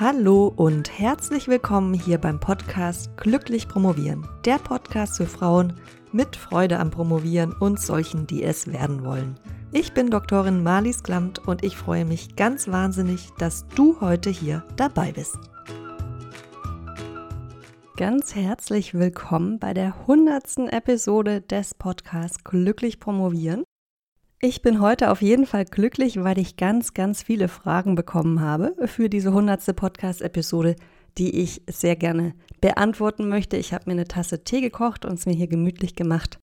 Hallo und herzlich willkommen hier beim Podcast Glücklich Promovieren. Der Podcast für Frauen mit Freude am Promovieren und solchen, die es werden wollen. Ich bin Doktorin Marlies Klamt und ich freue mich ganz wahnsinnig, dass du heute hier dabei bist. Ganz herzlich willkommen bei der hundertsten Episode des Podcasts Glücklich Promovieren. Ich bin heute auf jeden Fall glücklich, weil ich ganz, ganz viele Fragen bekommen habe für diese hundertste Podcast-Episode, die ich sehr gerne beantworten möchte. Ich habe mir eine Tasse Tee gekocht und es mir hier gemütlich gemacht.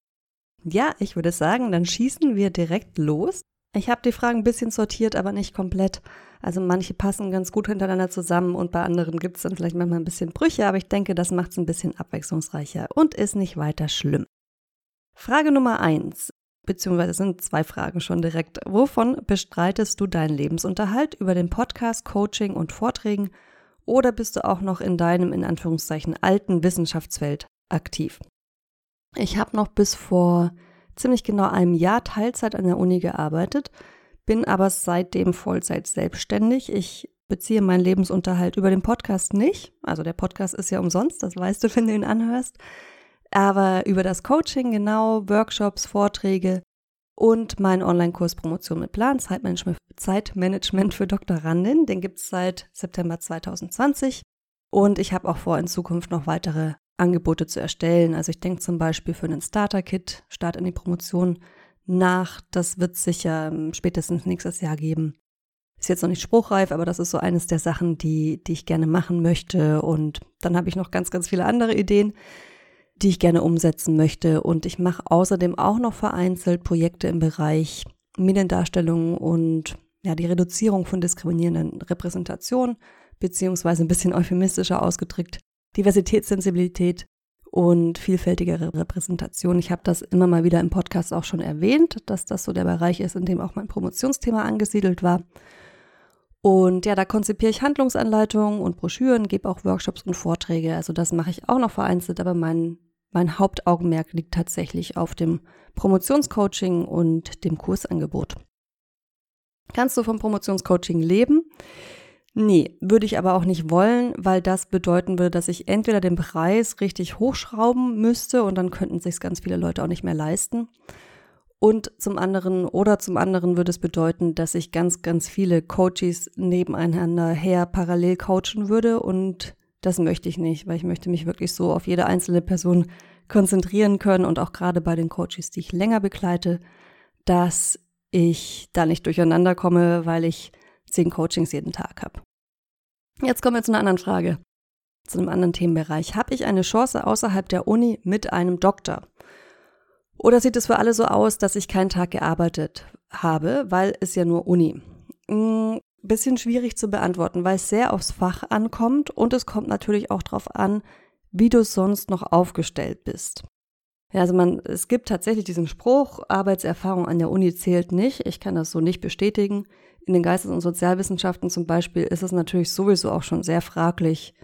Ja, ich würde sagen, dann schießen wir direkt los. Ich habe die Fragen ein bisschen sortiert, aber nicht komplett. Also manche passen ganz gut hintereinander zusammen und bei anderen gibt es dann vielleicht manchmal ein bisschen Brüche, aber ich denke, das macht es ein bisschen abwechslungsreicher und ist nicht weiter schlimm. Frage Nummer eins beziehungsweise sind zwei Fragen schon direkt. Wovon bestreitest du deinen Lebensunterhalt? Über den Podcast, Coaching und Vorträgen? Oder bist du auch noch in deinem, in Anführungszeichen, alten Wissenschaftsfeld aktiv? Ich habe noch bis vor ziemlich genau einem Jahr Teilzeit an der Uni gearbeitet, bin aber seitdem Vollzeit selbstständig. Ich beziehe meinen Lebensunterhalt über den Podcast nicht. Also der Podcast ist ja umsonst, das weißt du, wenn du ihn anhörst aber über das Coaching genau, Workshops, Vorträge und meinen Online-Kurs Promotion mit Plan, Zeitmanagement, Zeitmanagement für Doktorandin. Den gibt es seit September 2020 und ich habe auch vor, in Zukunft noch weitere Angebote zu erstellen. Also ich denke zum Beispiel für einen Starter-Kit, Start in die Promotion nach. Das wird sicher ähm, spätestens nächstes Jahr geben. Ist jetzt noch nicht spruchreif, aber das ist so eines der Sachen, die, die ich gerne machen möchte. Und dann habe ich noch ganz, ganz viele andere Ideen die ich gerne umsetzen möchte. Und ich mache außerdem auch noch vereinzelt Projekte im Bereich Mediendarstellung und ja, die Reduzierung von diskriminierenden Repräsentationen, beziehungsweise ein bisschen euphemistischer ausgedrückt, Diversitätssensibilität und vielfältigere Repräsentation. Ich habe das immer mal wieder im Podcast auch schon erwähnt, dass das so der Bereich ist, in dem auch mein Promotionsthema angesiedelt war. Und ja, da konzipiere ich Handlungsanleitungen und Broschüren, gebe auch Workshops und Vorträge. Also das mache ich auch noch vereinzelt, aber mein mein Hauptaugenmerk liegt tatsächlich auf dem Promotionscoaching und dem Kursangebot. Kannst du vom Promotionscoaching leben? Nee, würde ich aber auch nicht wollen, weil das bedeuten würde, dass ich entweder den Preis richtig hochschrauben müsste und dann könnten sich ganz viele Leute auch nicht mehr leisten. Und zum anderen oder zum anderen würde es bedeuten, dass ich ganz, ganz viele Coaches nebeneinander her parallel coachen würde und das möchte ich nicht, weil ich möchte mich wirklich so auf jede einzelne Person konzentrieren können und auch gerade bei den Coaches, die ich länger begleite, dass ich da nicht durcheinander komme, weil ich zehn Coachings jeden Tag habe. Jetzt kommen wir zu einer anderen Frage, zu einem anderen Themenbereich. Habe ich eine Chance außerhalb der Uni mit einem Doktor? Oder sieht es für alle so aus, dass ich keinen Tag gearbeitet habe, weil es ja nur Uni? Bisschen schwierig zu beantworten, weil es sehr aufs Fach ankommt und es kommt natürlich auch darauf an, wie du sonst noch aufgestellt bist. Ja, also man, es gibt tatsächlich diesen Spruch, Arbeitserfahrung an der Uni zählt nicht. Ich kann das so nicht bestätigen. In den Geistes- und Sozialwissenschaften zum Beispiel ist es natürlich sowieso auch schon sehr fraglich,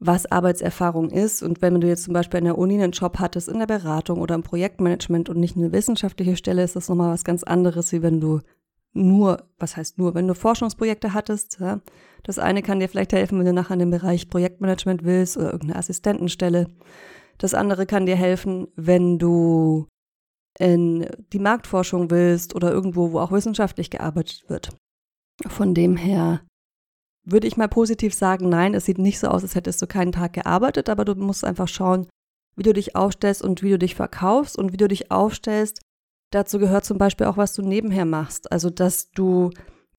was Arbeitserfahrung ist. Und wenn du jetzt zum Beispiel an der Uni einen Job hattest in der Beratung oder im Projektmanagement und nicht eine wissenschaftliche Stelle, ist das nochmal was ganz anderes, wie wenn du nur, was heißt nur, wenn du Forschungsprojekte hattest, ja, das eine kann dir vielleicht helfen, wenn du nachher in den Bereich Projektmanagement willst oder irgendeine Assistentenstelle. Das andere kann dir helfen, wenn du in die Marktforschung willst oder irgendwo, wo auch wissenschaftlich gearbeitet wird. Von dem her würde ich mal positiv sagen, nein, es sieht nicht so aus, als hättest du keinen Tag gearbeitet, aber du musst einfach schauen, wie du dich aufstellst und wie du dich verkaufst und wie du dich aufstellst, Dazu gehört zum Beispiel auch, was du nebenher machst. Also, dass du,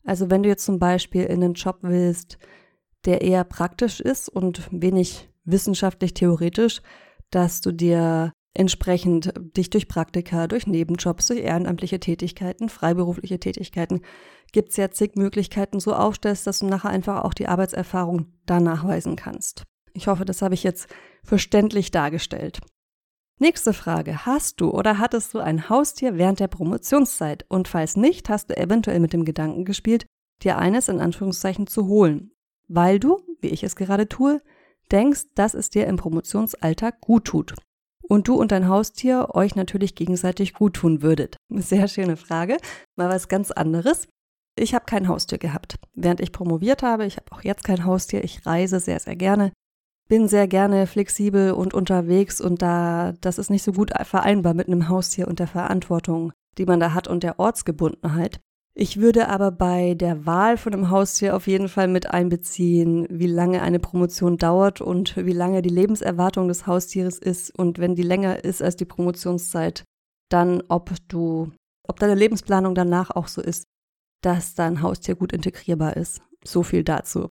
also wenn du jetzt zum Beispiel in einen Job willst, der eher praktisch ist und wenig wissenschaftlich theoretisch, dass du dir entsprechend dich durch Praktika, durch Nebenjobs, durch ehrenamtliche Tätigkeiten, freiberufliche Tätigkeiten, gibt es ja zig Möglichkeiten so aufstellst, dass du nachher einfach auch die Arbeitserfahrung da nachweisen kannst. Ich hoffe, das habe ich jetzt verständlich dargestellt. Nächste Frage. Hast du oder hattest du ein Haustier während der Promotionszeit? Und falls nicht, hast du eventuell mit dem Gedanken gespielt, dir eines in Anführungszeichen zu holen, weil du, wie ich es gerade tue, denkst, dass es dir im Promotionsalltag gut tut. Und du und dein Haustier euch natürlich gegenseitig gut tun würdet. Sehr schöne Frage. Mal was ganz anderes. ich habe kein Haustier gehabt. Während ich promoviert habe, ich habe auch jetzt kein Haustier, ich reise sehr, sehr gerne, bin sehr gerne flexibel und unterwegs und da, das ist nicht so gut vereinbar mit einem Haustier und der Verantwortung, die man da hat und der Ortsgebundenheit. Ich würde aber bei der Wahl von einem Haustier auf jeden Fall mit einbeziehen, wie lange eine Promotion dauert und wie lange die Lebenserwartung des Haustieres ist und wenn die länger ist als die Promotionszeit, dann ob du, ob deine Lebensplanung danach auch so ist, dass dein Haustier gut integrierbar ist. So viel dazu.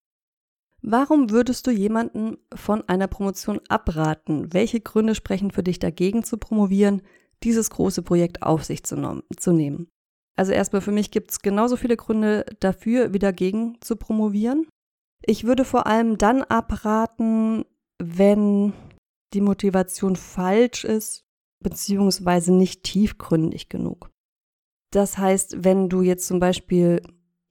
Warum würdest du jemanden von einer Promotion abraten? Welche Gründe sprechen für dich dagegen zu promovieren, dieses große Projekt auf sich zu, nehmen? Also erstmal für mich gibt es genauso viele Gründe dafür wie dagegen zu promovieren. Ich würde vor allem dann abraten, wenn die Motivation falsch ist, beziehungsweise nicht tiefgründig genug. Das heißt, wenn du jetzt zum Beispiel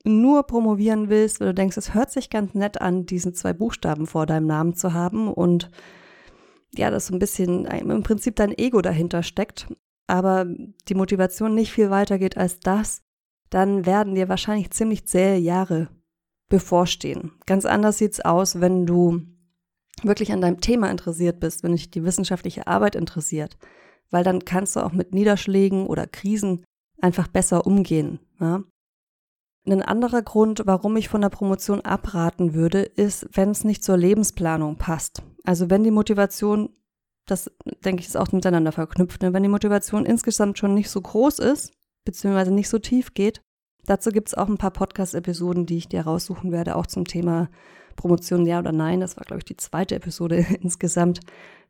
nur promovieren willst, weil du denkst, es hört sich ganz nett an, diesen zwei Buchstaben vor deinem Namen zu haben und ja, dass so ein bisschen im Prinzip dein Ego dahinter steckt aber die Motivation nicht viel weiter geht als das, dann werden dir wahrscheinlich ziemlich zähe Jahre bevorstehen. Ganz anders sieht's aus, wenn du wirklich an deinem Thema interessiert bist, wenn dich die wissenschaftliche Arbeit interessiert, weil dann kannst du auch mit Niederschlägen oder Krisen einfach besser umgehen. Ja? Ein anderer Grund, warum ich von der Promotion abraten würde, ist, wenn es nicht zur Lebensplanung passt. Also wenn die Motivation das denke ich ist auch miteinander verknüpft. Ne? Wenn die Motivation insgesamt schon nicht so groß ist, beziehungsweise nicht so tief geht, dazu gibt es auch ein paar Podcast-Episoden, die ich dir raussuchen werde, auch zum Thema Promotion ja oder nein. Das war, glaube ich, die zweite Episode insgesamt.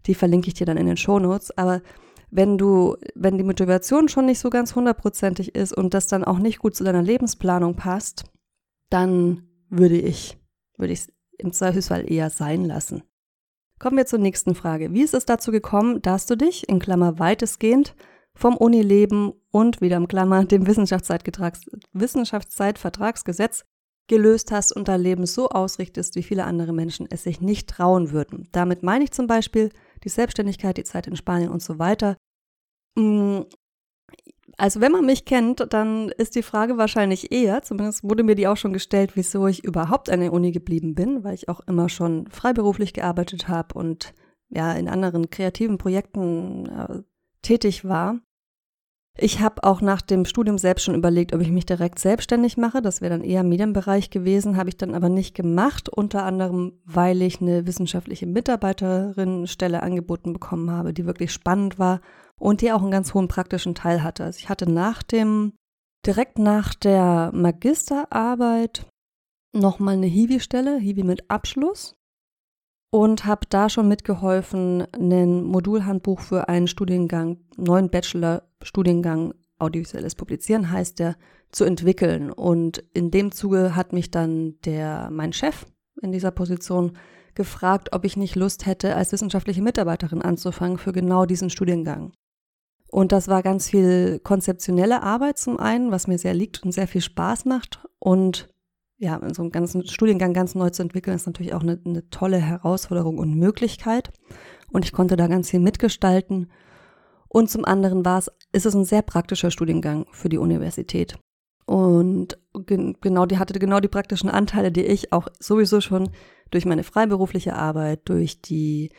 Die verlinke ich dir dann in den Shownotes. Aber wenn du, wenn die Motivation schon nicht so ganz hundertprozentig ist und das dann auch nicht gut zu deiner Lebensplanung passt, dann würde ich, würde ich es im Zweifelsfall eher sein lassen. Kommen wir zur nächsten Frage. Wie ist es dazu gekommen, dass du dich, in Klammer weitestgehend, vom Unileben und wieder im Klammer dem Wissenschaftszeitvertragsgesetz gelöst hast und dein Leben so ausrichtest, wie viele andere Menschen es sich nicht trauen würden. Damit meine ich zum Beispiel die Selbstständigkeit, die Zeit in Spanien und so weiter. Mm, also wenn man mich kennt, dann ist die Frage wahrscheinlich eher, zumindest wurde mir die auch schon gestellt, wieso ich überhaupt an der Uni geblieben bin, weil ich auch immer schon freiberuflich gearbeitet habe und ja in anderen kreativen Projekten äh, tätig war. Ich habe auch nach dem Studium selbst schon überlegt, ob ich mich direkt selbstständig mache. Das wäre dann eher Medienbereich gewesen, habe ich dann aber nicht gemacht, unter anderem, weil ich eine wissenschaftliche Mitarbeiterin-Stelle angeboten bekommen habe, die wirklich spannend war und die auch einen ganz hohen praktischen Teil hatte. Also ich hatte nach dem, direkt nach der Magisterarbeit nochmal eine Hiwi-Stelle, Hiwi mit Abschluss und habe da schon mitgeholfen, ein Modulhandbuch für einen Studiengang, neuen Bachelor-Studiengang Audiovisuelles Publizieren heißt der, zu entwickeln. Und in dem Zuge hat mich dann der, mein Chef in dieser Position gefragt, ob ich nicht Lust hätte, als wissenschaftliche Mitarbeiterin anzufangen für genau diesen Studiengang. Und das war ganz viel konzeptionelle Arbeit zum einen, was mir sehr liegt und sehr viel Spaß macht. Und ja, so einen ganzen Studiengang ganz neu zu entwickeln, ist natürlich auch eine, eine tolle Herausforderung und Möglichkeit. Und ich konnte da ganz viel mitgestalten. Und zum anderen war es, ist es ein sehr praktischer Studiengang für die Universität. Und genau, die hatte genau die praktischen Anteile, die ich auch sowieso schon durch meine freiberufliche Arbeit, durch die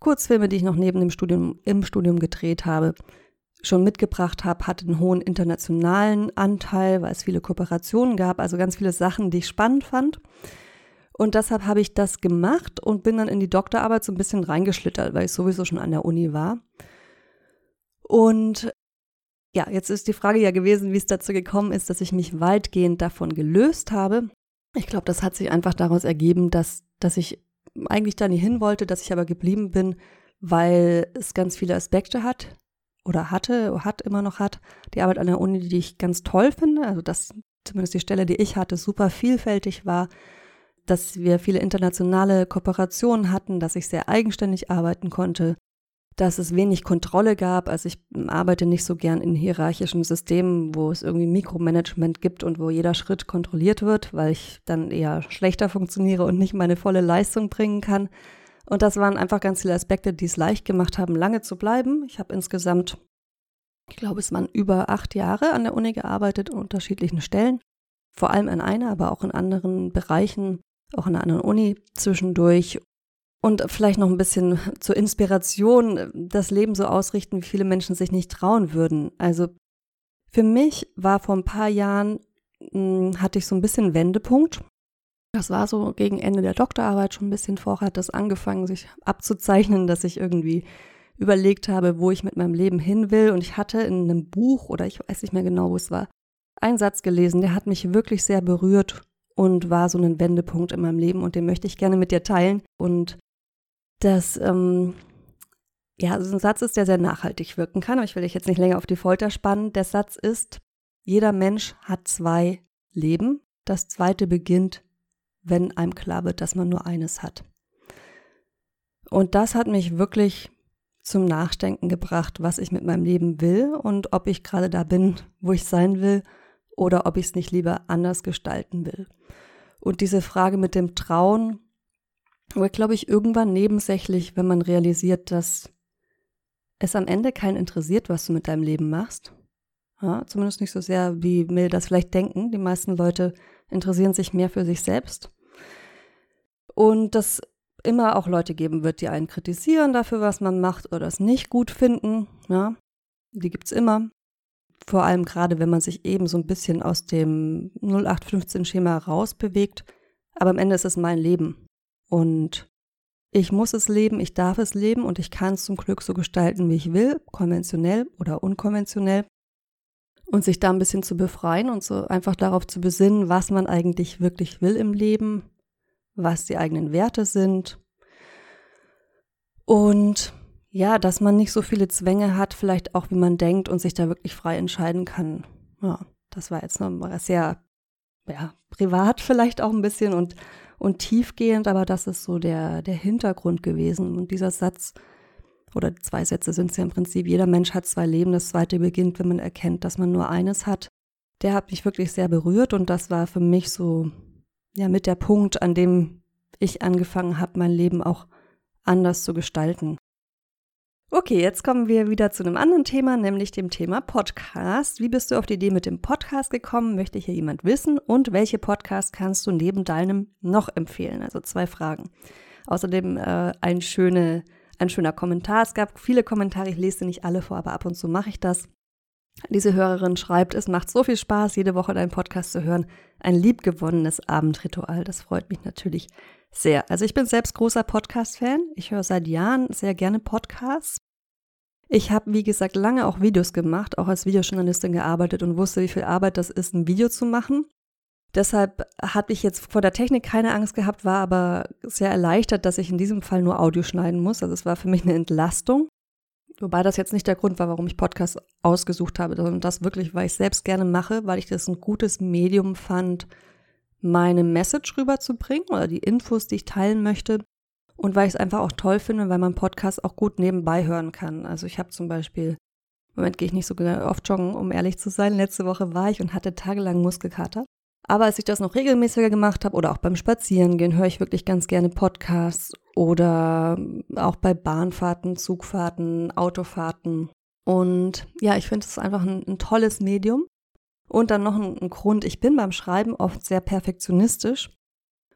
Kurzfilme, die ich noch neben dem Studium, im Studium gedreht habe, schon mitgebracht habe, hatte einen hohen internationalen Anteil, weil es viele Kooperationen gab, also ganz viele Sachen, die ich spannend fand. Und deshalb habe ich das gemacht und bin dann in die Doktorarbeit so ein bisschen reingeschlittert, weil ich sowieso schon an der Uni war. Und ja, jetzt ist die Frage ja gewesen, wie es dazu gekommen ist, dass ich mich weitgehend davon gelöst habe. Ich glaube, das hat sich einfach daraus ergeben, dass, dass ich eigentlich da nie hin wollte, dass ich aber geblieben bin, weil es ganz viele Aspekte hat, oder hatte, hat immer noch hat, die Arbeit an der Uni, die ich ganz toll finde. Also dass zumindest die Stelle, die ich hatte, super vielfältig war, dass wir viele internationale Kooperationen hatten, dass ich sehr eigenständig arbeiten konnte, dass es wenig Kontrolle gab. Also ich arbeite nicht so gern in hierarchischen Systemen, wo es irgendwie Mikromanagement gibt und wo jeder Schritt kontrolliert wird, weil ich dann eher schlechter funktioniere und nicht meine volle Leistung bringen kann. Und das waren einfach ganz viele Aspekte, die es leicht gemacht haben, lange zu bleiben. Ich habe insgesamt, ich glaube, es waren über acht Jahre an der Uni gearbeitet, an unterschiedlichen Stellen. vor allem an einer, aber auch in anderen Bereichen, auch in einer anderen Uni zwischendurch. Und vielleicht noch ein bisschen zur Inspiration, das Leben so ausrichten, wie viele Menschen sich nicht trauen würden. Also für mich war vor ein paar Jahren, mh, hm, hatte ich so ein bisschen Wendepunkt. Das war so gegen Ende der Doktorarbeit schon ein bisschen vorher, hat das angefangen, sich abzuzeichnen, dass ich irgendwie überlegt habe, wo ich mit meinem Leben hin will. Und ich hatte in einem Buch, oder ich weiß nicht mehr genau, wo es war, einen Satz gelesen, der hat mich wirklich sehr berührt und war so ein Wendepunkt in meinem Leben und den möchte ich gerne mit dir teilen. Und das, ähm, ja, also ein Satz ist, der sehr nachhaltig wirken kann, aber ich will dich jetzt nicht länger auf die Folter spannen. Der Satz ist, jeder Mensch hat zwei Leben. Das zweite beginnt, wenn einem klar wird, dass man nur eines hat. Und das hat mich wirklich zum Nachdenken gebracht, was ich mit meinem Leben will und ob ich gerade da bin, wo ich sein will oder ob ich es nicht lieber anders gestalten will. Und diese Frage mit dem Trauen wird, glaube ich, irgendwann nebensächlich, wenn man realisiert, dass es am Ende keinen interessiert, was du mit deinem Leben machst. Ja, zumindest nicht so sehr, wie wir das vielleicht denken. Die meisten Leute interessieren sich mehr für sich selbst. Und das immer auch Leute geben wird, die einen kritisieren dafür, was man macht oder es nicht gut finden. Ja, die es immer. Vor allem gerade, wenn man sich eben so ein bisschen aus dem 0815-Schema rausbewegt. Aber am Ende ist es mein Leben. Und ich muss es leben, ich darf es leben und ich kann es zum Glück so gestalten, wie ich will, konventionell oder unkonventionell. Und sich da ein bisschen zu befreien und so einfach darauf zu besinnen, was man eigentlich wirklich will im Leben, was die eigenen Werte sind. Und ja, dass man nicht so viele Zwänge hat, vielleicht auch wie man denkt und sich da wirklich frei entscheiden kann. Ja, das war jetzt noch sehr ja, privat vielleicht auch ein bisschen und, und tiefgehend, aber das ist so der, der Hintergrund gewesen. Und dieser Satz, oder zwei Sätze sind es ja im Prinzip, jeder Mensch hat zwei Leben, das zweite beginnt, wenn man erkennt, dass man nur eines hat. Der hat mich wirklich sehr berührt und das war für mich so ja mit der Punkt, an dem ich angefangen habe, mein Leben auch anders zu gestalten. Okay, jetzt kommen wir wieder zu einem anderen Thema, nämlich dem Thema Podcast. Wie bist du auf die Idee mit dem Podcast gekommen? Möchte hier jemand wissen? Und welche Podcast kannst du neben deinem noch empfehlen? Also zwei Fragen. Außerdem äh, ein, schöne, ein schöner Kommentar. Es gab viele Kommentare, ich lese nicht alle vor, aber ab und zu mache ich das. Diese Hörerin schreibt, es macht so viel Spaß, jede Woche deinen Podcast zu hören. Ein liebgewonnenes Abendritual. Das freut mich natürlich sehr. Also ich bin selbst großer Podcast-Fan. Ich höre seit Jahren sehr gerne Podcasts. Ich habe, wie gesagt, lange auch Videos gemacht, auch als Videojournalistin gearbeitet und wusste, wie viel Arbeit das ist, ein Video zu machen. Deshalb hatte ich jetzt vor der Technik keine Angst gehabt, war aber sehr erleichtert, dass ich in diesem Fall nur Audio schneiden muss. Also es war für mich eine Entlastung. Wobei das jetzt nicht der Grund war, warum ich Podcasts ausgesucht habe, sondern das wirklich, weil ich selbst gerne mache, weil ich das ein gutes Medium fand, meine Message rüberzubringen oder die Infos, die ich teilen möchte. Und weil ich es einfach auch toll finde, weil man Podcast auch gut nebenbei hören kann. Also ich habe zum Beispiel, im Moment gehe ich nicht so oft joggen, um ehrlich zu sein. Letzte Woche war ich und hatte tagelang Muskelkater. Aber als ich das noch regelmäßiger gemacht habe oder auch beim Spazierengehen, höre ich wirklich ganz gerne Podcasts oder auch bei Bahnfahrten, Zugfahrten, Autofahrten. Und ja, ich finde es einfach ein, ein, tolles Medium. Und dann noch ein, ein Grund, ich bin beim Schreiben oft sehr perfektionistisch.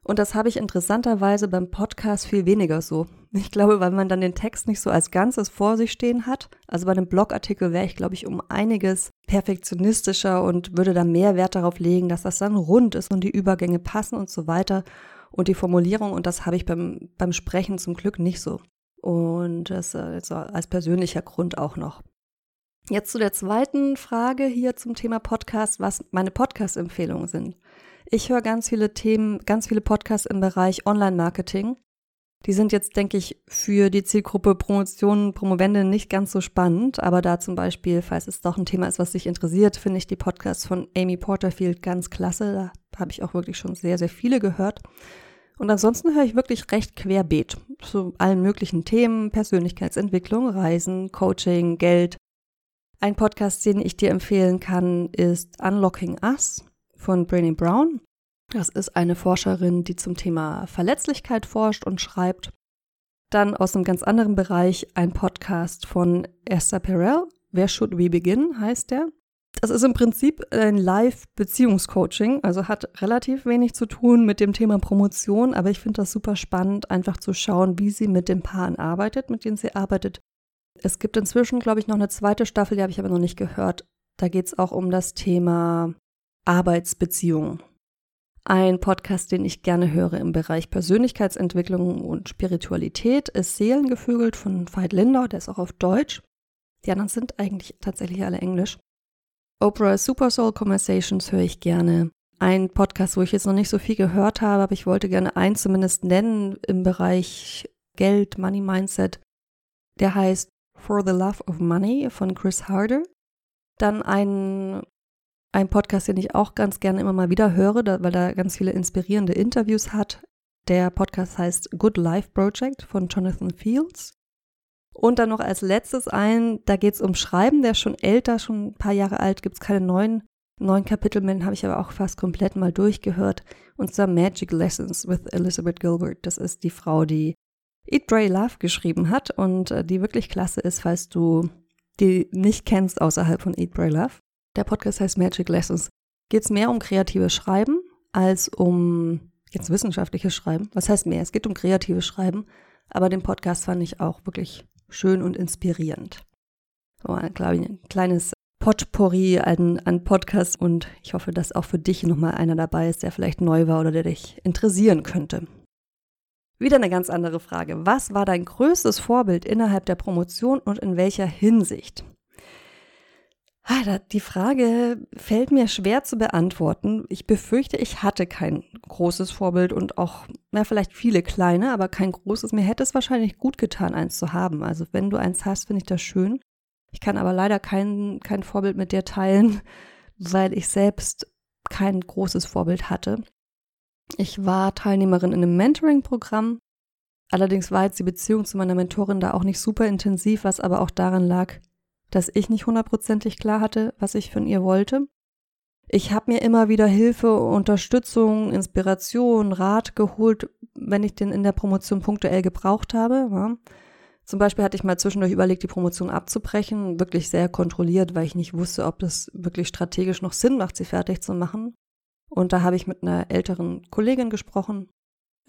Und das habe ich interessanterweise beim Podcast viel weniger so. Ich glaube, weil man dann den Text nicht so als Ganzes vor sich stehen hat. Also bei einem Blogartikel wäre ich, glaube ich, um einiges perfektionistischer und würde da mehr Wert darauf legen, dass das dann rund ist und die Übergänge passen und so weiter und die Formulierung. Und das habe ich beim, beim Sprechen zum Glück nicht so. Und das jetzt als persönlicher Grund auch noch. Jetzt zu der zweiten Frage hier zum Thema Podcast, was meine Podcast-Empfehlungen sind. Ich höre ganz viele Themen, ganz viele Podcasts im Bereich Online-Marketing. Die sind jetzt, denke ich, für die Zielgruppe Promotion, Promovende nicht ganz so spannend, aber da zum Beispiel, falls es doch ein Thema ist, was dich interessiert, finde ich die Podcasts von Amy Porterfield ganz klasse. Da habe ich auch wirklich schon sehr, sehr viele gehört. Und ansonsten höre ich wirklich recht querbeet zu allen möglichen Themen, Persönlichkeitsentwicklung, Reisen, Coaching, Geld. Ein Podcast, den ich dir empfehlen kann, ist Unlocking Us von Brené Brown. Das ist eine Forscherin, die zum Thema Verletzlichkeit forscht und schreibt. Dann aus einem ganz anderen Bereich ein Podcast von Esther Perel. Where Should We Begin heißt der. Das ist im Prinzip ein Live-Beziehungscoaching, also hat relativ wenig zu tun mit dem Thema Promotion, aber ich finde das super spannend, einfach zu schauen, wie sie mit den Paaren arbeitet, mit denen sie arbeitet. Es gibt inzwischen, glaube ich, noch eine zweite Staffel, die habe ich aber noch nicht gehört. Da geht es auch um das Thema Arbeitsbeziehungen. Ein Podcast, den ich gerne höre im Bereich Persönlichkeitsentwicklung und Spiritualität, ist Seelengevögelt von Veit Lindau, der ist auch auf Deutsch. Die anderen sind eigentlich tatsächlich alle Englisch. Oprah Super Soul Conversations höre ich gerne. Ein Podcast, wo ich jetzt noch nicht so viel gehört habe, aber ich wollte gerne einen zumindest nennen im Bereich Geld, Money Mindset. Der heißt For the Love of Money von Chris Harder. Dann ein, ein Podcast, den ich auch ganz gerne immer mal wieder höre, da, weil er ganz viele inspirierende Interviews hat. Der Podcast heißt Good Life Project von Jonathan Fields. Und dann noch als letztes ein, da geht es um Schreiben, der ist schon älter, schon ein paar Jahre alt, gibt es keine neuen, neuen Kapitel mehr, habe ich aber auch fast komplett mal durchgehört. Und zwar Magic Lessons with Elizabeth Gilbert. Das ist die Frau, die Eat, Pray, Love geschrieben hat und äh, die wirklich klasse ist, falls du die nicht kennst außerhalb von Eat, Pray, Love. Der Podcast heißt Magic Lessons. Geht es mehr um kreatives Schreiben als um jetzt wissenschaftliches Schreiben. Was heißt mehr? Es geht um kreatives Schreiben, aber den Podcast fand ich auch wirklich schön und inspirierend. So, glaube ich, ein kleines Potpourri an, an Podcasts und ich hoffe, dass auch für dich nochmal einer dabei ist, der vielleicht neu war oder der dich interessieren könnte. Wieder eine ganz andere Frage. Was war dein größtes Vorbild innerhalb der Promotion und in welcher Hinsicht? Die Frage fällt mir schwer zu beantworten. Ich befürchte, ich hatte kein großes Vorbild und auch, na, vielleicht viele kleine, aber kein großes. Mir hätte es wahrscheinlich gut getan, eins zu haben. Also, wenn du eins hast, finde ich das schön. Ich kann aber leider kein, kein Vorbild mit dir teilen, weil ich selbst kein großes Vorbild hatte. Ich war Teilnehmerin in einem Mentoring-Programm. Allerdings war jetzt die Beziehung zu meiner Mentorin da auch nicht super intensiv, was aber auch daran lag, dass ich nicht hundertprozentig klar hatte, was ich von ihr wollte. Ich habe mir immer wieder Hilfe, Unterstützung, Inspiration, Rat geholt, wenn ich den in der Promotion punktuell gebraucht habe. Ja. Zum Beispiel hatte ich mal zwischendurch überlegt, die Promotion abzubrechen, wirklich sehr kontrolliert, weil ich nicht wusste, ob das wirklich strategisch noch Sinn macht, sie fertig zu machen. Und da habe ich mit einer älteren Kollegin gesprochen,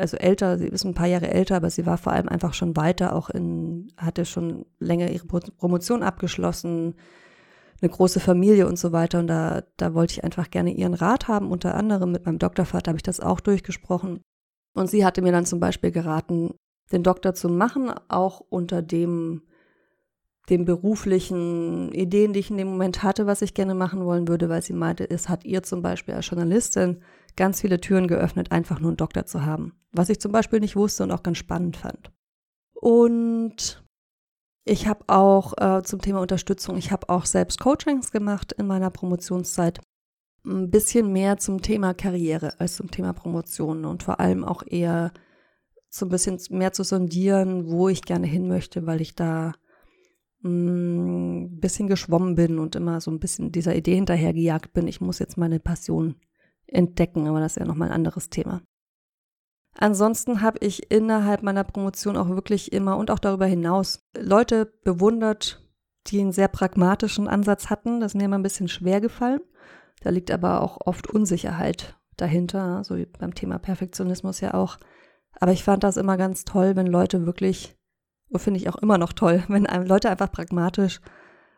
also älter, sie ist ein paar Jahre älter, aber sie war vor allem einfach schon weiter, auch in, hatte schon länger ihre Promotion abgeschlossen, eine große Familie und so weiter. Und da, da wollte ich einfach gerne ihren Rat haben. Unter anderem mit meinem Doktorvater habe ich das auch durchgesprochen. Und sie hatte mir dann zum Beispiel geraten, den Doktor zu machen, auch unter dem, den beruflichen Ideen, die ich in dem Moment hatte, was ich gerne machen wollen würde, weil sie meinte, es hat ihr zum Beispiel als Journalistin ganz viele Türen geöffnet, einfach nur einen Doktor zu haben. Was ich zum Beispiel nicht wusste und auch ganz spannend fand. Und ich habe auch äh, zum Thema Unterstützung, ich habe auch selbst Coachings gemacht in meiner Promotionszeit. Ein bisschen mehr zum Thema Karriere als zum Thema Promotion und vor allem auch eher so ein bisschen mehr zu sondieren, wo ich gerne hin möchte, weil ich da ein mm, bisschen geschwommen bin und immer so ein bisschen dieser Idee hinterhergejagt bin, ich muss jetzt meine Passion entdecken, aber das ist ja nochmal ein anderes Thema. Ansonsten habe ich innerhalb meiner Promotion auch wirklich immer und auch darüber hinaus Leute bewundert, die einen sehr pragmatischen Ansatz hatten. Das ist mir immer ein bisschen schwer gefallen. Da liegt aber auch oft Unsicherheit dahinter, so wie beim Thema Perfektionismus ja auch. Aber ich fand das immer ganz toll, wenn Leute wirklich, finde ich auch immer noch toll, wenn Leute einfach pragmatisch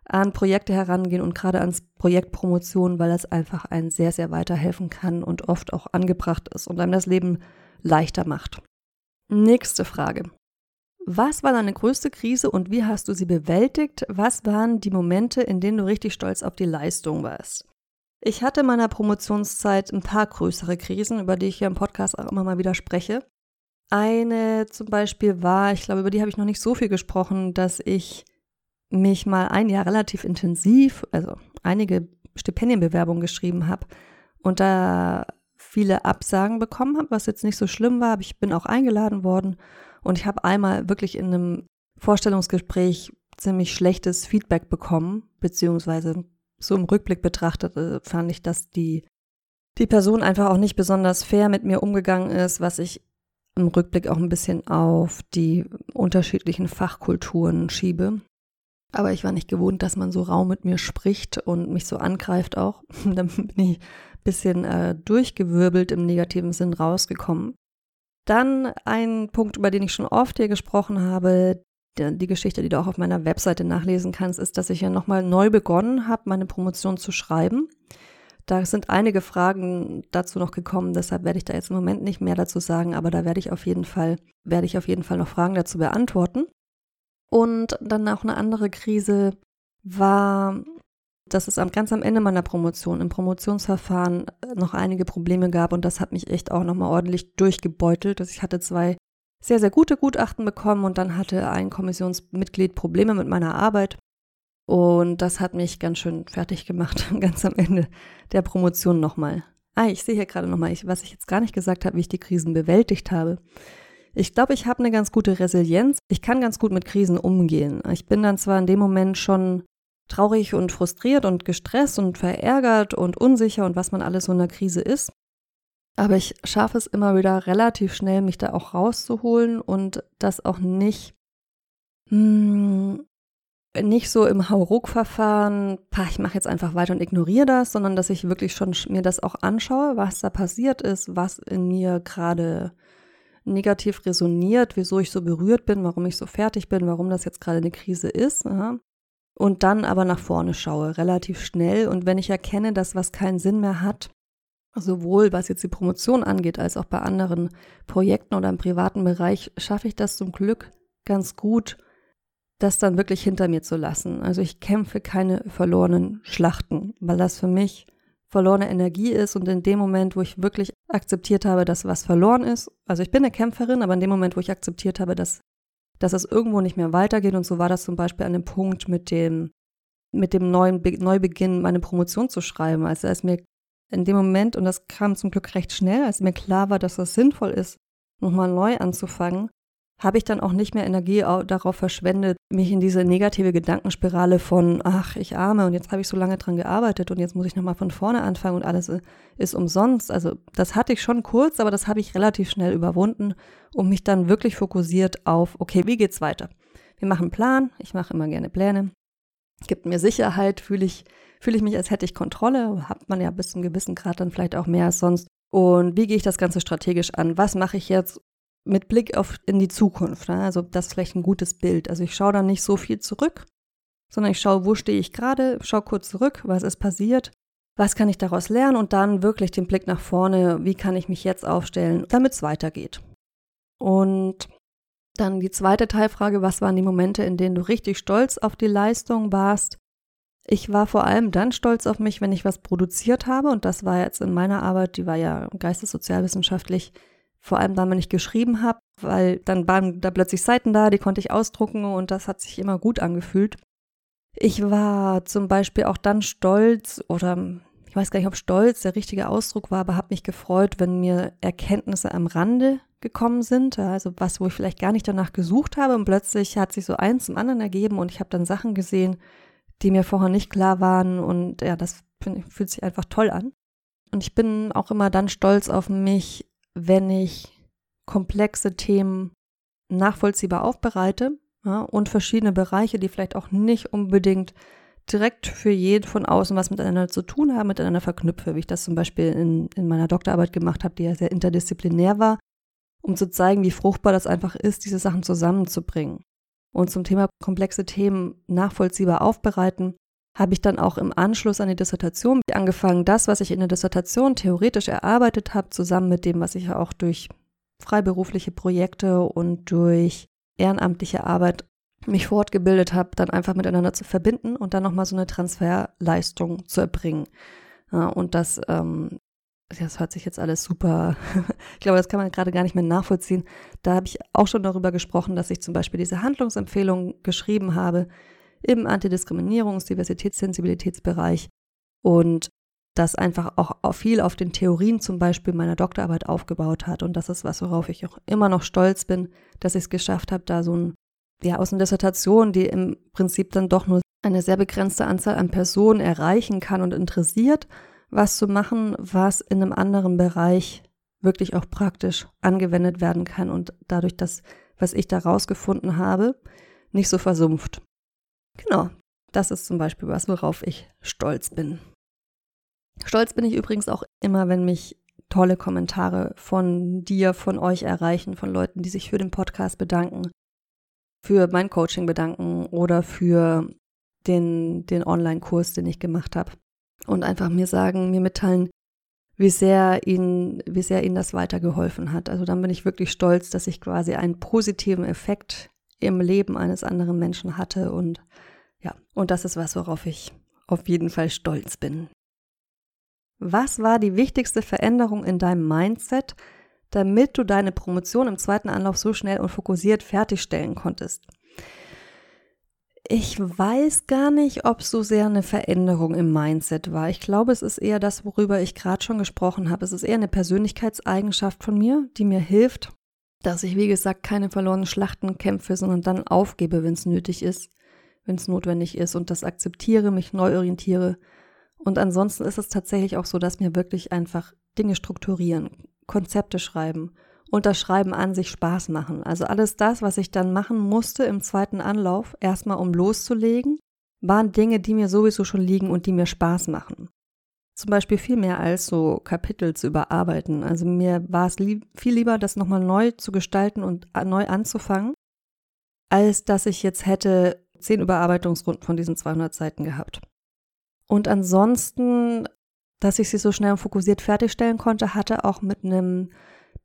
an Projekte herangehen und gerade ans Projekt Promotion, weil das einfach einen sehr, sehr weiterhelfen kann und oft auch angebracht ist und einem das Leben leichter macht. Nächste Frage. Was war deine größte Krise und wie hast du sie bewältigt? Was waren die Momente, in denen du richtig stolz auf die Leistung warst? Ich hatte in meiner Promotionszeit ein paar größere Krisen, über die ich hier im Podcast auch immer mal wieder spreche. Eine zum Beispiel war, ich glaube, über die habe ich noch nicht so viel gesprochen, dass ich mich mal ein Jahr relativ intensiv, also einige Stipendienbewerbungen geschrieben habe und da viele Absagen bekommen habe, was jetzt nicht so schlimm war, aber ich bin auch eingeladen worden und ich habe einmal wirklich in einem Vorstellungsgespräch ziemlich schlechtes Feedback bekommen, beziehungsweise so im Rückblick betrachtet äh, fand ich, dass die, die Person einfach auch nicht besonders fair mit mir umgegangen ist, was ich im Rückblick auch ein bisschen auf die unterschiedlichen Fachkulturen schiebe. Aber ich war nicht gewohnt, dass man so rau mit mir spricht und mich so angreift auch. Dann bin ich bisschen äh, durchgewirbelt im negativen Sinn rausgekommen. Dann ein Punkt, über den ich schon oft hier gesprochen habe, die Geschichte, die du auch auf meiner Webseite nachlesen kannst, ist, dass ich ja nochmal neu begonnen habe, meine Promotion zu schreiben. Da sind einige Fragen dazu noch gekommen, deshalb werde ich da jetzt im Moment nicht mehr dazu sagen, aber da werde ich auf jeden Fall, werde ich auf jeden Fall noch Fragen dazu beantworten. Und dann auch eine andere Krise war, dass es ganz am Ende meiner Promotion, im Promotionsverfahren äh, noch einige Probleme gab und das hat mich echt auch nochmal ordentlich durchgebeutelt. Also ich hatte zwei sehr, sehr gute Gutachten bekommen und dann hatte ein Kommissionsmitglied Probleme mit meiner Arbeit und das hat mich ganz schön fertig gemacht, ganz am Ende der Promotion nochmal. Ah, ich sehe hier gerade nochmal, was ich jetzt gar nicht gesagt habe, wie ich die Krisen bewältigt habe. Ich glaube, ich habe eine ganz gute Resilienz. Ich kann ganz gut mit Krisen umgehen. Ich bin dann zwar in dem Moment schon traurig und frustriert und gestresst und verärgert und unsicher und was man alles so in einer Krise ist. Aber ich schaffe es immer wieder relativ schnell, mich da auch rauszuholen und das auch nicht hm, nicht so im Hauruck-Verfahren, ich mache jetzt einfach weiter und ignoriere das, sondern dass ich wirklich schon mir das auch anschaue, was da passiert ist, was in mir gerade negativ resoniert, wieso ich so berührt bin, warum ich so fertig bin, warum das jetzt gerade eine Krise ist. Ja. Und dann aber nach vorne schaue, relativ schnell. Und wenn ich erkenne, dass was keinen Sinn mehr hat, sowohl was jetzt die Promotion angeht, als auch bei anderen Projekten oder im privaten Bereich, schaffe ich das zum Glück ganz gut, das dann wirklich hinter mir zu lassen. Also ich kämpfe keine verlorenen Schlachten, weil das für mich verlorene Energie ist und in dem Moment, wo ich wirklich akzeptiert habe, dass was verloren ist, also ich bin eine Kämpferin, aber in dem Moment, wo ich akzeptiert habe, dass, dass es irgendwo nicht mehr weitergeht und so war das zum Beispiel an dem Punkt mit dem, mit dem neuen Be Neubeginn meine Promotion zu schreiben. Also als mir in dem Moment, und das kam zum Glück recht schnell, als mir klar war, dass das sinnvoll ist, nochmal neu anzufangen, habe ich dann auch nicht mehr Energie darauf verschwendet, mich in diese negative Gedankenspirale von, ach, ich arme und jetzt habe ich so lange dran gearbeitet und jetzt muss ich nochmal von vorne anfangen und alles ist umsonst. Also das hatte ich schon kurz, aber das habe ich relativ schnell überwunden und mich dann wirklich fokussiert auf, okay, wie geht's weiter? Wir machen einen Plan, ich mache immer gerne Pläne, gibt mir Sicherheit, fühle ich, fühle ich mich, als hätte ich Kontrolle, hat man ja bis zum gewissen Grad dann vielleicht auch mehr als sonst. Und wie gehe ich das Ganze strategisch an? Was mache ich jetzt, mit Blick auf in die Zukunft. Ne? Also das ist vielleicht ein gutes Bild. Also ich schaue da nicht so viel zurück, sondern ich schaue, wo stehe ich gerade, schaue kurz zurück, was ist passiert, was kann ich daraus lernen und dann wirklich den Blick nach vorne, wie kann ich mich jetzt aufstellen, damit es weitergeht. Und dann die zweite Teilfrage, was waren die Momente, in denen du richtig stolz auf die Leistung warst? Ich war vor allem dann stolz auf mich, wenn ich was produziert habe und das war jetzt in meiner Arbeit, die war ja geistessozialwissenschaftlich vor allem dann, wenn ich geschrieben habe, weil dann waren da plötzlich Seiten da, die konnte ich ausdrucken und das hat sich immer gut angefühlt. Ich war zum Beispiel auch dann stolz oder ich weiß gar nicht, ob stolz der richtige Ausdruck war, aber habe mich gefreut, wenn mir Erkenntnisse am Rande gekommen sind, also was, wo ich vielleicht gar nicht danach gesucht habe und plötzlich hat sich so eins zum anderen ergeben und ich habe dann Sachen gesehen, die mir vorher nicht klar waren und ja, das fühlt sich einfach toll an. Und ich bin auch immer dann stolz auf mich, wenn ich komplexe Themen nachvollziehbar aufbereite ja, und verschiedene Bereiche, die vielleicht auch nicht unbedingt direkt für jeden von außen was miteinander zu tun haben, miteinander verknüpfe, wie ich das zum Beispiel in, in meiner Doktorarbeit gemacht habe, die ja sehr interdisziplinär war, um zu zeigen, wie fruchtbar das einfach ist, diese Sachen zusammenzubringen. Und zum Thema komplexe Themen nachvollziehbar aufbereiten, habe ich dann auch im Anschluss an die Dissertation angefangen, das, was ich in der Dissertation theoretisch erarbeitet habe, zusammen mit dem, was ich ja auch durch freiberufliche Projekte und durch ehrenamtliche Arbeit mich fortgebildet habe, dann einfach miteinander zu verbinden und dann nochmal so eine Transferleistung zu erbringen. Ja, und das, ähm, das hört sich jetzt alles super, ich glaube, das kann man gerade gar nicht mehr nachvollziehen. Da habe ich auch schon darüber gesprochen, dass ich zum Beispiel diese Handlungsempfehlung geschrieben habe, im Antidiskriminierungs-, Diversitäts-, Sensibilitätsbereich und das einfach auch viel auf den Theorien zum Beispiel meiner Doktorarbeit aufgebaut hat. Und das ist was, worauf ich auch immer noch stolz bin, dass ich es geschafft habe, da so ein, ja, aus einer Dissertation, die im Prinzip dann doch nur eine sehr begrenzte Anzahl an Personen erreichen kann und interessiert, was zu machen, was in einem anderen Bereich wirklich auch praktisch angewendet werden kann und dadurch das, was ich da rausgefunden habe, nicht so versumpft. Genau, das ist zum Beispiel was, worauf ich stolz bin. Stolz bin ich übrigens auch immer, wenn mich tolle Kommentare von dir, von euch erreichen, von Leuten, die sich für den Podcast bedanken, für mein Coaching bedanken oder für den, den Online-Kurs, den ich gemacht habe. Und einfach mir sagen, mir mitteilen, wie sehr ihnen, wie sehr ihnen das weitergeholfen hat. Also dann bin ich wirklich stolz, dass ich quasi einen positiven Effekt im Leben eines anderen Menschen hatte und ja, und das ist was, worauf ich auf jeden Fall stolz bin. Was war die wichtigste Veränderung in deinem Mindset, damit du deine Promotion im zweiten Anlauf so schnell und fokussiert fertigstellen konntest? Ich weiß gar nicht, ob so sehr eine Veränderung im Mindset war. Ich glaube, es ist eher das, worüber ich gerade schon gesprochen habe. Es ist eher eine Persönlichkeitseigenschaft von mir, die mir hilft, dass ich, wie gesagt, keine verlorenen Schlachten kämpfe, sondern dann aufgebe, wenn es nötig ist wenn es notwendig ist und das akzeptiere, mich neu orientiere. Und ansonsten ist es tatsächlich auch so, dass mir wirklich einfach Dinge strukturieren, Konzepte schreiben und das Schreiben an sich Spaß machen. Also alles das, was ich dann machen musste im zweiten Anlauf, erstmal um loszulegen, waren Dinge, die mir sowieso schon liegen und die mir Spaß machen. Zum Beispiel viel mehr als so Kapitel zu überarbeiten. Also mir war es lieb, viel lieber, das nochmal neu zu gestalten und neu anzufangen, als dass ich jetzt hätte zehn Überarbeitungsrunden von diesen 200 Seiten gehabt. Und ansonsten, dass ich sie so schnell und fokussiert fertigstellen konnte, hatte auch mit einem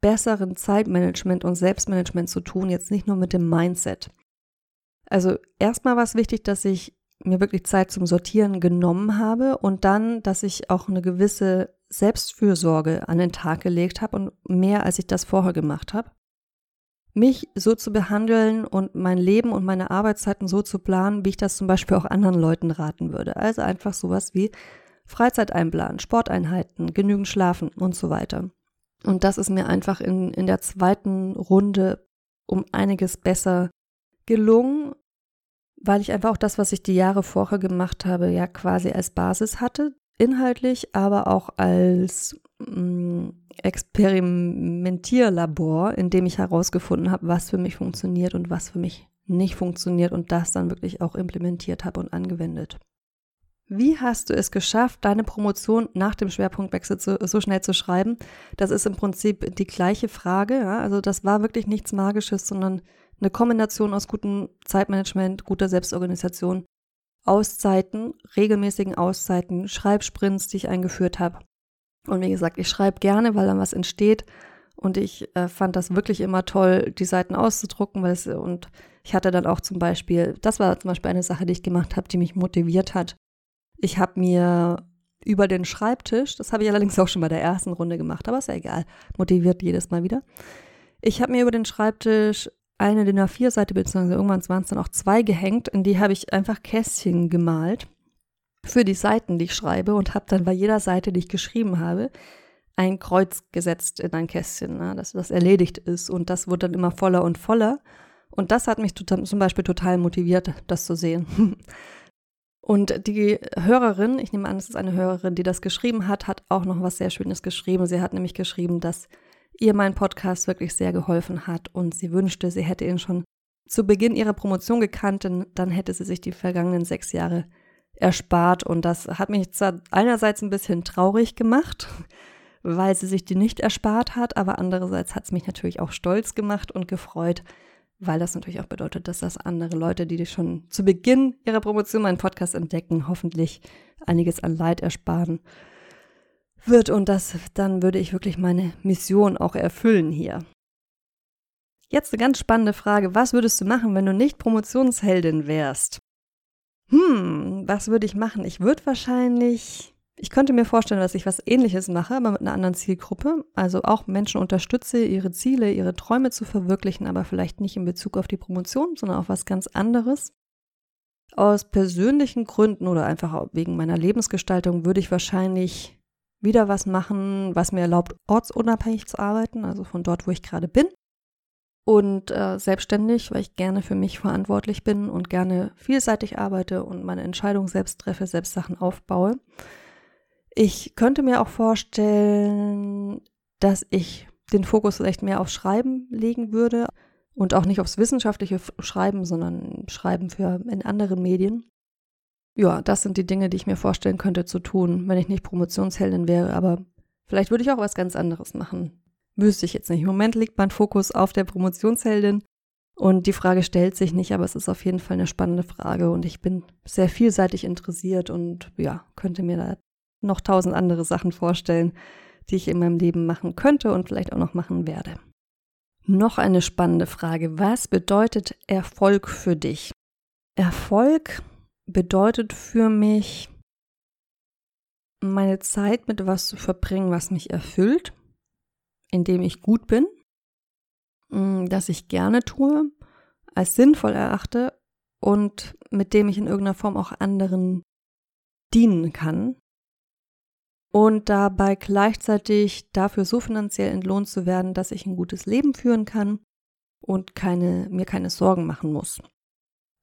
besseren Zeitmanagement und Selbstmanagement zu tun, jetzt nicht nur mit dem Mindset. Also erstmal war es wichtig, dass ich mir wirklich Zeit zum Sortieren genommen habe und dann, dass ich auch eine gewisse Selbstfürsorge an den Tag gelegt habe und mehr, als ich das vorher gemacht habe mich so zu behandeln und mein Leben und meine Arbeitszeiten so zu planen, wie ich das zum Beispiel auch anderen Leuten raten würde. Also einfach sowas wie Freizeit einplanen, Sporteinheiten, genügend schlafen und so weiter. Und das ist mir einfach in, in der zweiten Runde um einiges besser gelungen, weil ich einfach auch das, was ich die Jahre vorher gemacht habe, ja quasi als Basis hatte, inhaltlich, aber auch als mm, Experimentierlabor, in dem ich herausgefunden habe, was für mich funktioniert und was für mich nicht funktioniert und das dann wirklich auch implementiert habe und angewendet. Wie hast du es geschafft, deine Promotion nach dem Schwerpunktwechsel zu, so schnell zu schreiben? Das ist im Prinzip die gleiche Frage. Ja? Also das war wirklich nichts Magisches, sondern eine Kombination aus gutem Zeitmanagement, guter Selbstorganisation, Auszeiten, regelmäßigen Auszeiten, Schreibsprints, die ich eingeführt habe und wie gesagt, ich schreibe gerne, weil dann was entsteht. Und ich äh, fand das wirklich immer toll, die Seiten auszudrucken, weil es, und ich hatte dann auch zum Beispiel, das war zum Beispiel eine Sache, die ich gemacht habe, die mich motiviert hat. Ich habe mir über den Schreibtisch, das habe ich allerdings auch schon bei der ersten Runde gemacht, aber ist ja egal, motiviert jedes Mal wieder. Ich habe mir über den Schreibtisch eine DIN A4-Seite, beziehungsweise irgendwann waren es dann auch zwei gehängt, in die habe ich einfach Kästchen gemalt für die Seiten, die ich schreibe und habe dann bei jeder Seite, die ich geschrieben habe, ein Kreuz gesetzt in ein Kästchen, ne, dass das erledigt ist. Und das wurde dann immer voller und voller. Und das hat mich total, zum Beispiel total motiviert, das zu sehen. Und die Hörerin, ich nehme an, es ist eine Hörerin, die das geschrieben hat, hat auch noch was sehr Schönes geschrieben. Sie hat nämlich geschrieben, dass ihr mein Podcast wirklich sehr geholfen hat und sie wünschte, sie hätte ihn schon zu Beginn ihrer Promotion gekannt, denn dann hätte sie sich die vergangenen sechs Jahre erspart. Und das hat mich einerseits ein bisschen traurig gemacht, weil sie sich die nicht erspart hat, aber andererseits hat es mich natürlich auch stolz gemacht und gefreut, weil das natürlich auch bedeutet, dass das andere Leute, die schon zu Beginn ihrer Promotion meinen Podcast entdecken, hoffentlich einiges an Leid ersparen wird. Und das, dann würde ich wirklich meine Mission auch erfüllen hier. Jetzt eine ganz spannende Frage. Was würdest du machen, wenn du nicht Promotionsheldin wärst? hm, was würde ich machen? Ich würde wahrscheinlich, ich könnte mir vorstellen, dass ich was ähnliches mache, aber mit einer anderen Zielgruppe. Also auch Menschen unterstütze, ihre Ziele, ihre Träume zu verwirklichen, aber vielleicht nicht in Bezug auf die Promotion, sondern auf was ganz anderes. Aus persönlichen Gründen oder einfach wegen meiner Lebensgestaltung würde ich wahrscheinlich wieder was machen, was mir erlaubt, ortsunabhängig zu arbeiten, also von dort, wo ich gerade bin und äh, selbstständig, weil ich gerne für mich verantwortlich bin und gerne vielseitig arbeite und meine Entscheidungen selbst treffe, selbst Sachen aufbaue. Ich könnte mir auch vorstellen, dass ich den Fokus vielleicht mehr auf Schreiben legen würde und auch nicht aufs wissenschaftliche Schreiben, sondern Schreiben für in anderen Medien. Ja, das sind die Dinge, die ich mir vorstellen könnte zu tun, wenn ich nicht Promotionsheldin wäre, aber vielleicht würde ich auch was ganz anderes machen. Wüsste ich jetzt nicht. Im Moment liegt mein Fokus auf der Promotionsheldin und die Frage stellt sich nicht, aber es ist auf jeden Fall eine spannende Frage und ich bin sehr vielseitig interessiert und ja, könnte mir da noch tausend andere Sachen vorstellen, die ich in meinem Leben machen könnte und vielleicht auch noch machen werde. Noch eine spannende Frage. Was bedeutet Erfolg für dich? Erfolg bedeutet für mich, meine Zeit mit was zu verbringen, was mich erfüllt, indem ich gut bin, mm, dass ich gerne tue, als sinnvoll erachte und mit dem ich in irgendeiner Form auch anderen dienen kann und dabei gleichzeitig dafür so finanziell entlohnt zu werden, dass ich ein gutes Leben führen kann und keine, mir keine Sorgen machen muss.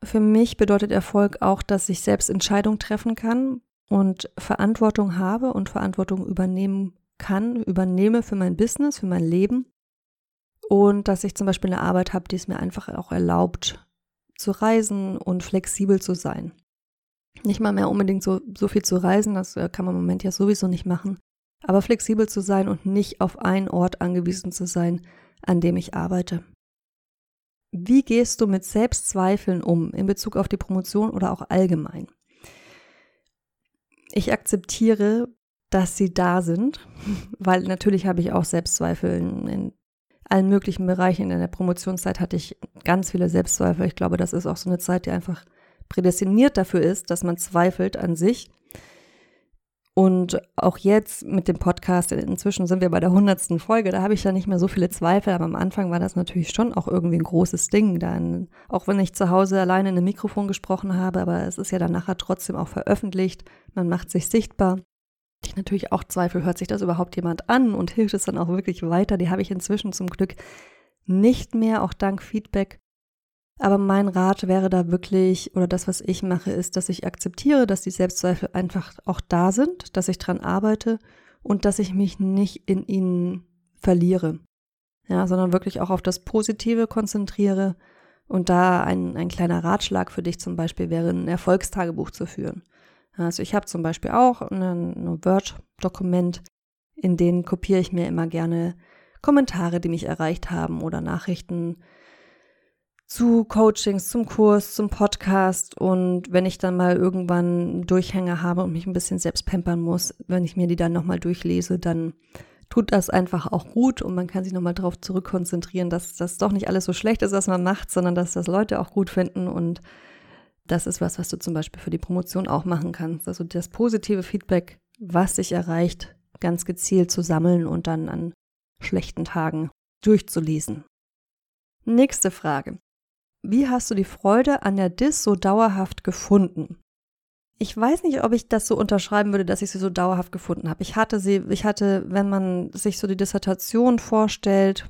Für mich bedeutet Erfolg auch, dass ich selbst Entscheidungen treffen kann und Verantwortung habe und Verantwortung übernehmen kann, übernehme für mein Business, für mein Leben. Und dass ich zum Beispiel eine Arbeit habe, die es mir einfach auch erlaubt, zu reisen und flexibel zu sein. Nicht mal mehr unbedingt so, so viel zu reisen, das äh, kann man im Moment ja sowieso nicht machen, aber flexibel zu sein und nicht auf einen Ort angewiesen zu sein, an dem ich arbeite. Wie gehst du mit Selbstzweifeln um in Bezug auf die Promotion oder auch allgemein? Ich akzeptiere, dass sie da sind, weil natürlich habe ich auch Selbstzweifel in, allen möglichen Bereichen. In der Promotionszeit hatte ich ganz viele Selbstzweifel. Ich glaube, das ist auch so eine Zeit, die einfach prädestiniert dafür ist, dass man zweifelt an sich. Und auch jetzt mit dem Podcast, inzwischen sind wir bei der hundertsten Folge, da habe ich ja nicht mehr so viele Zweifel, aber am Anfang war das natürlich schon auch irgendwie ein großes Ding. Dann, auch wenn ich zu Hause alleine in einem Mikrofon gesprochen habe, aber es ist ja dann nachher trotzdem auch veröffentlicht, man macht sich sichtbar. Ich natürlich auch Zweifel, hört sich das überhaupt jemand an und hilft es dann auch wirklich weiter? Die habe ich inzwischen zum Glück nicht mehr, auch dank Feedback. Aber mein Rat wäre da wirklich, oder das, was ich mache, ist, dass ich akzeptiere, dass die Selbstzweifel einfach auch da sind, dass ich dran arbeite und dass ich mich nicht in ihnen verliere. Ja, sondern wirklich auch auf das Positive konzentriere. Und da ein, ein kleiner Ratschlag für dich zum Beispiel wäre, ein Erfolgstagebuch zu führen. Also ich habe zum Beispiel auch ein, Word-Dokument, in denen kopiere ich mir immer gerne Kommentare, die mich erreicht haben oder Nachrichten, zu Coachings, zum Kurs, zum Podcast und wenn ich dann mal irgendwann Durchhänger habe und mich ein bisschen selbst pampern muss, wenn ich mir die dann nochmal durchlese, dann tut das einfach auch gut und man kann sich nochmal darauf zurückkonzentrieren, dass das doch nicht alles so schlecht ist, was man macht, sondern dass das Leute auch gut finden und das ist was, was du zum Beispiel für die Promotion auch machen kannst. Also das positive Feedback, was sich erreicht, ganz gezielt zu sammeln und dann an schlechten Tagen durchzulesen. Nächste Frage. Wie hast du die Freude an der Dis so dauerhaft gefunden? Ich weiß nicht, ob ich das so unterschreiben würde, dass ich sie so dauerhaft gefunden habe. Ich hatte sie, ich hatte, wenn man sich so die Dissertation vorstellt,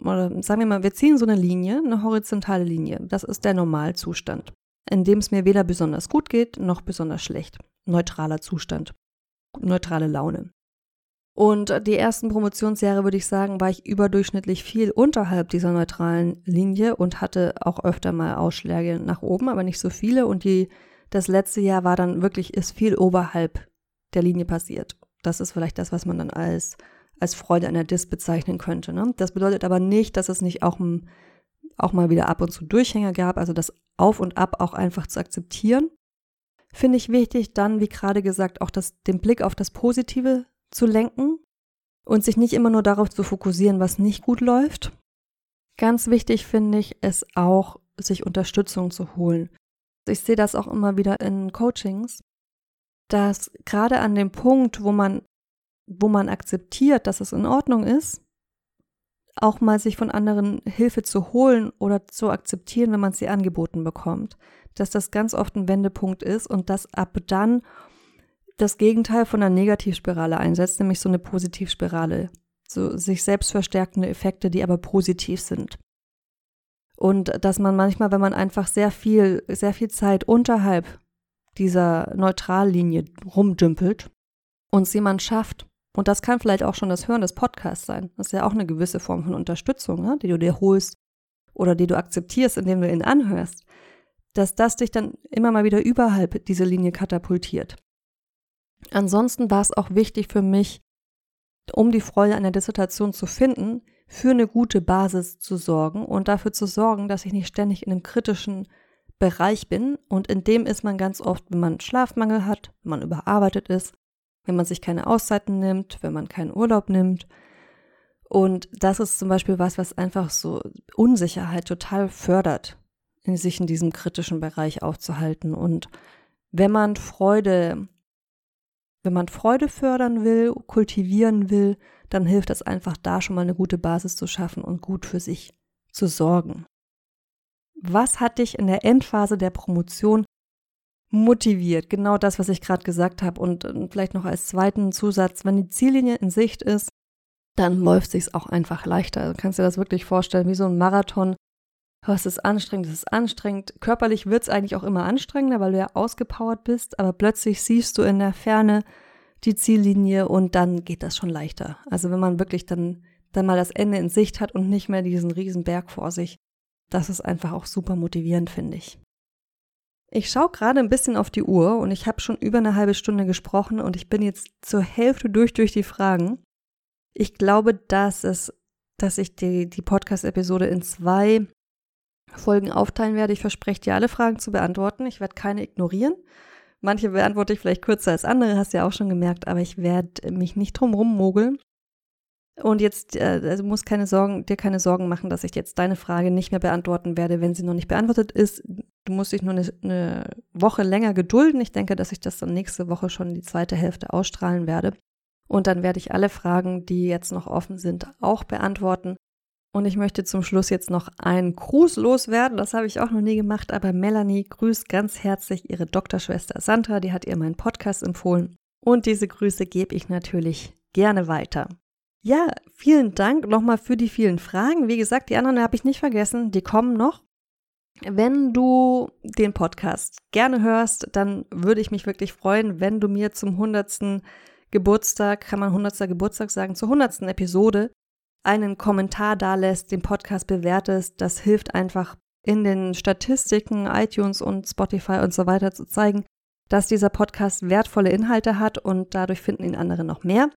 oder sagen wir mal, wir ziehen so eine Linie, eine horizontale Linie. Das ist der Normalzustand, in dem es mir weder besonders gut geht, noch besonders schlecht. Neutraler Zustand. Neutrale Laune. Und die ersten Promotionsjahre, würde ich sagen, war ich überdurchschnittlich viel unterhalb dieser neutralen Linie und hatte auch öfter mal Ausschläge nach oben, aber nicht so viele. Und die, das letzte Jahr war dann wirklich, ist viel oberhalb der Linie passiert. Das ist vielleicht das, was man dann als, als Freude an der Dis bezeichnen könnte. Ne? Das bedeutet aber nicht, dass es nicht auch, auch mal wieder ab und zu Durchhänger gab, also das Auf und Ab auch einfach zu akzeptieren. Finde ich wichtig, dann, wie gerade gesagt, auch das, den Blick auf das Positive zu lenken und sich nicht immer nur darauf zu fokussieren, was nicht gut läuft. Ganz wichtig finde ich es auch, sich Unterstützung zu holen. Ich sehe das auch immer wieder in Coachings, dass gerade an dem Punkt, wo man, wo man akzeptiert, dass es in Ordnung ist, auch mal sich von anderen Hilfe zu holen oder zu akzeptieren, wenn man sie angeboten bekommt, dass das ganz oft ein Wendepunkt ist und dass ab dann das Gegenteil von einer Negativspirale einsetzt, nämlich so eine Positivspirale. So sich selbst verstärkende Effekte, die aber positiv sind. Und dass man manchmal, wenn man einfach sehr viel, sehr viel Zeit unterhalb dieser Neutrallinie rumdümpelt und es jemand schafft, und das kann vielleicht auch schon das Hören des Podcasts sein, das ist ja auch eine gewisse Form von Unterstützung, ne, die du dir holst oder die du akzeptierst, indem du ihn anhörst, dass das dich dann immer mal wieder überhalb diese Linie katapultiert. Ansonsten war es auch wichtig für mich, um die Freude an der Dissertation zu finden, für eine gute Basis zu sorgen und dafür zu sorgen, dass ich nicht ständig in einem kritischen Bereich bin. Und in dem ist man ganz oft, wenn man Schlafmangel hat, wenn man überarbeitet ist, wenn man sich keine Auszeiten nimmt, wenn man keinen Urlaub nimmt. Und das ist zum Beispiel was, was einfach so Unsicherheit total fördert, sich in diesem kritischen Bereich aufzuhalten. Und wenn man Freude, wenn man Freude fördern will, kultivieren will, dann hilft es einfach da schon mal eine gute Basis zu schaffen und gut für sich zu sorgen. Was hat dich in der Endphase der Promotion motiviert? Genau das, was ich gerade gesagt habe. Und vielleicht noch als zweiten Zusatz, wenn die Ziellinie in Sicht ist, dann läuft es sich auch einfach leichter. Also kannst du dir das wirklich vorstellen, wie so ein Marathon. Es ist anstrengend, es ist anstrengend. Körperlich wird es eigentlich auch immer anstrengender, weil du ja ausgepowert bist, aber plötzlich siehst du in der Ferne die Ziellinie und dann geht das schon leichter. Also wenn man wirklich dann, dann mal das Ende in Sicht hat und nicht mehr diesen riesen Berg vor sich, das ist einfach auch super motivierend, finde ich. Ich schaue gerade ein bisschen auf die Uhr und ich habe schon über eine halbe Stunde gesprochen und ich bin jetzt zur Hälfte durch durch die Fragen. Ich glaube, dass es, dass ich die, die Podcast-Episode in zwei Folgen aufteilen werde. Ich verspreche dir alle Fragen zu beantworten. Ich werde keine ignorieren. Manche beantworte ich vielleicht kürzer als andere, hast du ja auch schon gemerkt, aber ich werde mich nicht drum rummogeln. Und jetzt äh, also musst keine Sorgen, dir keine Sorgen machen, dass ich jetzt deine Frage nicht mehr beantworten werde, wenn sie noch nicht beantwortet ist. Du musst dich nur eine, eine Woche länger gedulden. Ich denke, dass ich das dann nächste Woche schon die zweite Hälfte ausstrahlen werde. Und dann werde ich alle Fragen, die jetzt noch offen sind, auch beantworten. Und ich möchte zum Schluss jetzt noch einen Gruß loswerden. Das habe ich auch noch nie gemacht, aber Melanie grüßt ganz herzlich ihre Doktorschwester Sandra. Die hat ihr meinen Podcast empfohlen. Und diese Grüße gebe ich natürlich gerne weiter. Ja, vielen Dank nochmal für die vielen Fragen. Wie gesagt, die anderen habe ich nicht vergessen, die kommen noch. Wenn du den Podcast gerne hörst, dann würde ich mich wirklich freuen, wenn du mir zum 100. Geburtstag, kann man 100. Geburtstag sagen, zur 100. Episode einen Kommentar da lässt, den Podcast bewertest. Das hilft einfach in den Statistiken, iTunes und Spotify und so weiter zu zeigen, dass dieser Podcast wertvolle Inhalte hat und dadurch finden ihn andere noch mehr.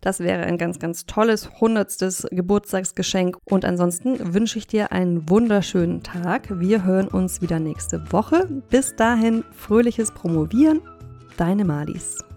Das wäre ein ganz, ganz tolles hundertstes Geburtstagsgeschenk. Und ansonsten wünsche ich dir einen wunderschönen Tag. Wir hören uns wieder nächste Woche. Bis dahin fröhliches Promovieren. Deine Malis.